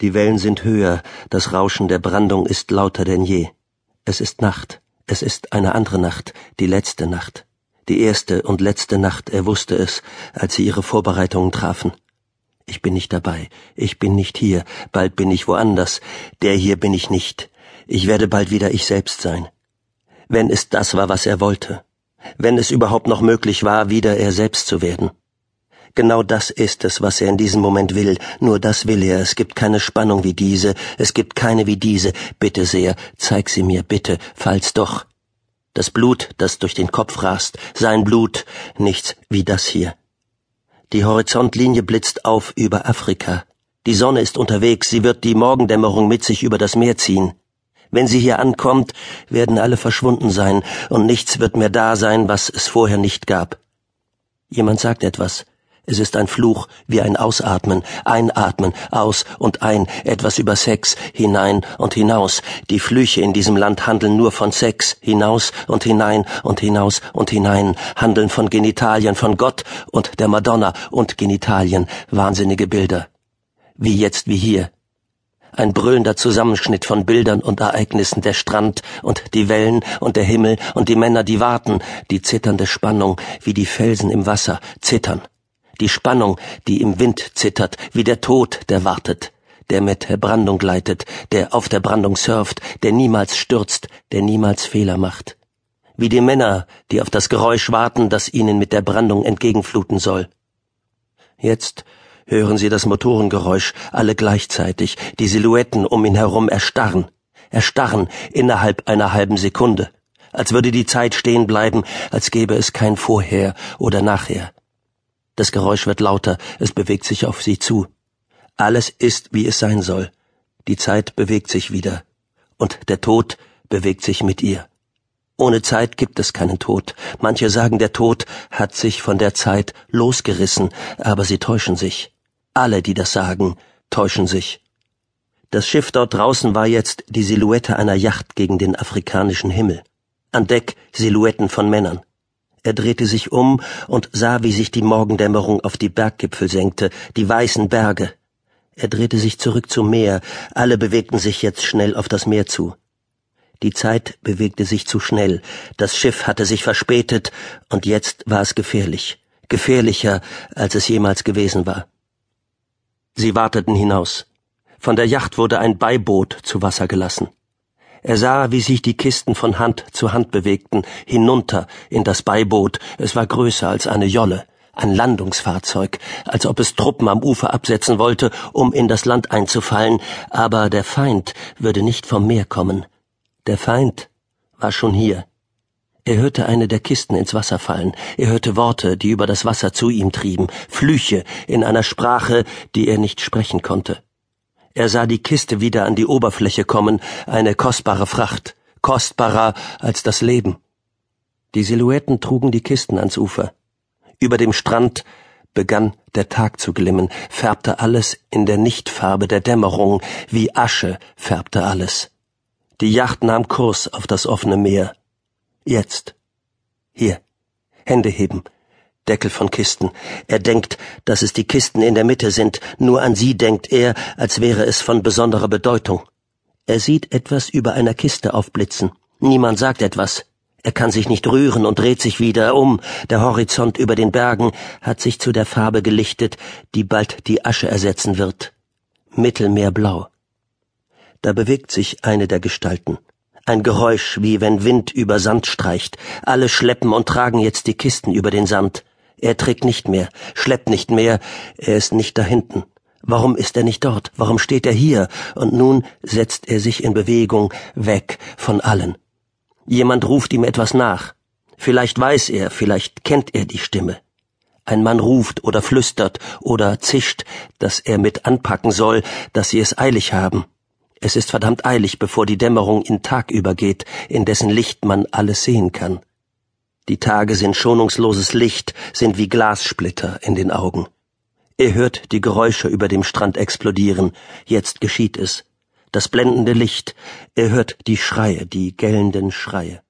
Die Wellen sind höher, das Rauschen der Brandung ist lauter denn je. Es ist Nacht, es ist eine andere Nacht, die letzte Nacht. Die erste und letzte Nacht, er wusste es, als sie ihre Vorbereitungen trafen. Ich bin nicht dabei, ich bin nicht hier, bald bin ich woanders, der hier bin ich nicht. Ich werde bald wieder ich selbst sein. Wenn es das war, was er wollte, wenn es überhaupt noch möglich war, wieder er selbst zu werden. Genau das ist es, was er in diesem Moment will. Nur das will er. Es gibt keine Spannung wie diese. Es gibt keine wie diese. Bitte sehr, zeig sie mir, bitte, falls doch. Das Blut, das durch den Kopf rast, sein Blut, nichts wie das hier. Die Horizontlinie blitzt auf über Afrika. Die Sonne ist unterwegs, sie wird die Morgendämmerung mit sich über das Meer ziehen. Wenn sie hier ankommt, werden alle verschwunden sein, und nichts wird mehr da sein, was es vorher nicht gab. Jemand sagt etwas. Es ist ein Fluch wie ein Ausatmen, einatmen, aus und ein, etwas über Sex, hinein und hinaus. Die Flüche in diesem Land handeln nur von Sex, hinaus und hinein und hinaus und hinein, handeln von Genitalien, von Gott und der Madonna und Genitalien, wahnsinnige Bilder. Wie jetzt, wie hier. Ein brüllender Zusammenschnitt von Bildern und Ereignissen, der Strand und die Wellen und der Himmel und die Männer, die warten, die zitternde Spannung, wie die Felsen im Wasser, zittern die Spannung, die im Wind zittert, wie der Tod, der wartet, der mit Brandung gleitet, der auf der Brandung surft, der niemals stürzt, der niemals Fehler macht. Wie die Männer, die auf das Geräusch warten, das ihnen mit der Brandung entgegenfluten soll. Jetzt hören sie das Motorengeräusch, alle gleichzeitig, die Silhouetten um ihn herum erstarren, erstarren innerhalb einer halben Sekunde, als würde die Zeit stehen bleiben, als gäbe es kein Vorher oder Nachher. Das Geräusch wird lauter, es bewegt sich auf sie zu. Alles ist, wie es sein soll. Die Zeit bewegt sich wieder. Und der Tod bewegt sich mit ihr. Ohne Zeit gibt es keinen Tod. Manche sagen, der Tod hat sich von der Zeit losgerissen, aber sie täuschen sich. Alle, die das sagen, täuschen sich. Das Schiff dort draußen war jetzt die Silhouette einer Yacht gegen den afrikanischen Himmel. An Deck Silhouetten von Männern. Er drehte sich um und sah, wie sich die Morgendämmerung auf die Berggipfel senkte, die weißen Berge. Er drehte sich zurück zum Meer, alle bewegten sich jetzt schnell auf das Meer zu. Die Zeit bewegte sich zu schnell, das Schiff hatte sich verspätet, und jetzt war es gefährlich, gefährlicher, als es jemals gewesen war. Sie warteten hinaus. Von der Yacht wurde ein Beiboot zu Wasser gelassen. Er sah, wie sich die Kisten von Hand zu Hand bewegten, hinunter in das Beiboot. Es war größer als eine Jolle, ein Landungsfahrzeug, als ob es Truppen am Ufer absetzen wollte, um in das Land einzufallen, aber der Feind würde nicht vom Meer kommen. Der Feind war schon hier. Er hörte eine der Kisten ins Wasser fallen, er hörte Worte, die über das Wasser zu ihm trieben, Flüche in einer Sprache, die er nicht sprechen konnte. Er sah die Kiste wieder an die Oberfläche kommen, eine kostbare Fracht, kostbarer als das Leben. Die Silhouetten trugen die Kisten ans Ufer. Über dem Strand begann der Tag zu glimmen, färbte alles in der Nichtfarbe der Dämmerung, wie Asche färbte alles. Die Yacht nahm Kurs auf das offene Meer. Jetzt. Hier. Hände heben. Deckel von Kisten. Er denkt, dass es die Kisten in der Mitte sind, nur an sie denkt er, als wäre es von besonderer Bedeutung. Er sieht etwas über einer Kiste aufblitzen. Niemand sagt etwas. Er kann sich nicht rühren und dreht sich wieder um. Der Horizont über den Bergen hat sich zu der Farbe gelichtet, die bald die Asche ersetzen wird. Mittelmeerblau. Da bewegt sich eine der Gestalten. Ein Geräusch, wie wenn Wind über Sand streicht. Alle schleppen und tragen jetzt die Kisten über den Sand. Er trägt nicht mehr, schleppt nicht mehr, er ist nicht da hinten. Warum ist er nicht dort? Warum steht er hier? Und nun setzt er sich in Bewegung, weg von allen. Jemand ruft ihm etwas nach. Vielleicht weiß er, vielleicht kennt er die Stimme. Ein Mann ruft oder flüstert oder zischt, dass er mit anpacken soll, dass sie es eilig haben. Es ist verdammt eilig, bevor die Dämmerung in Tag übergeht, in dessen Licht man alles sehen kann. Die Tage sind schonungsloses Licht, sind wie Glassplitter in den Augen. Er hört die Geräusche über dem Strand explodieren. Jetzt geschieht es. Das blendende Licht. Er hört die Schreie, die gellenden Schreie.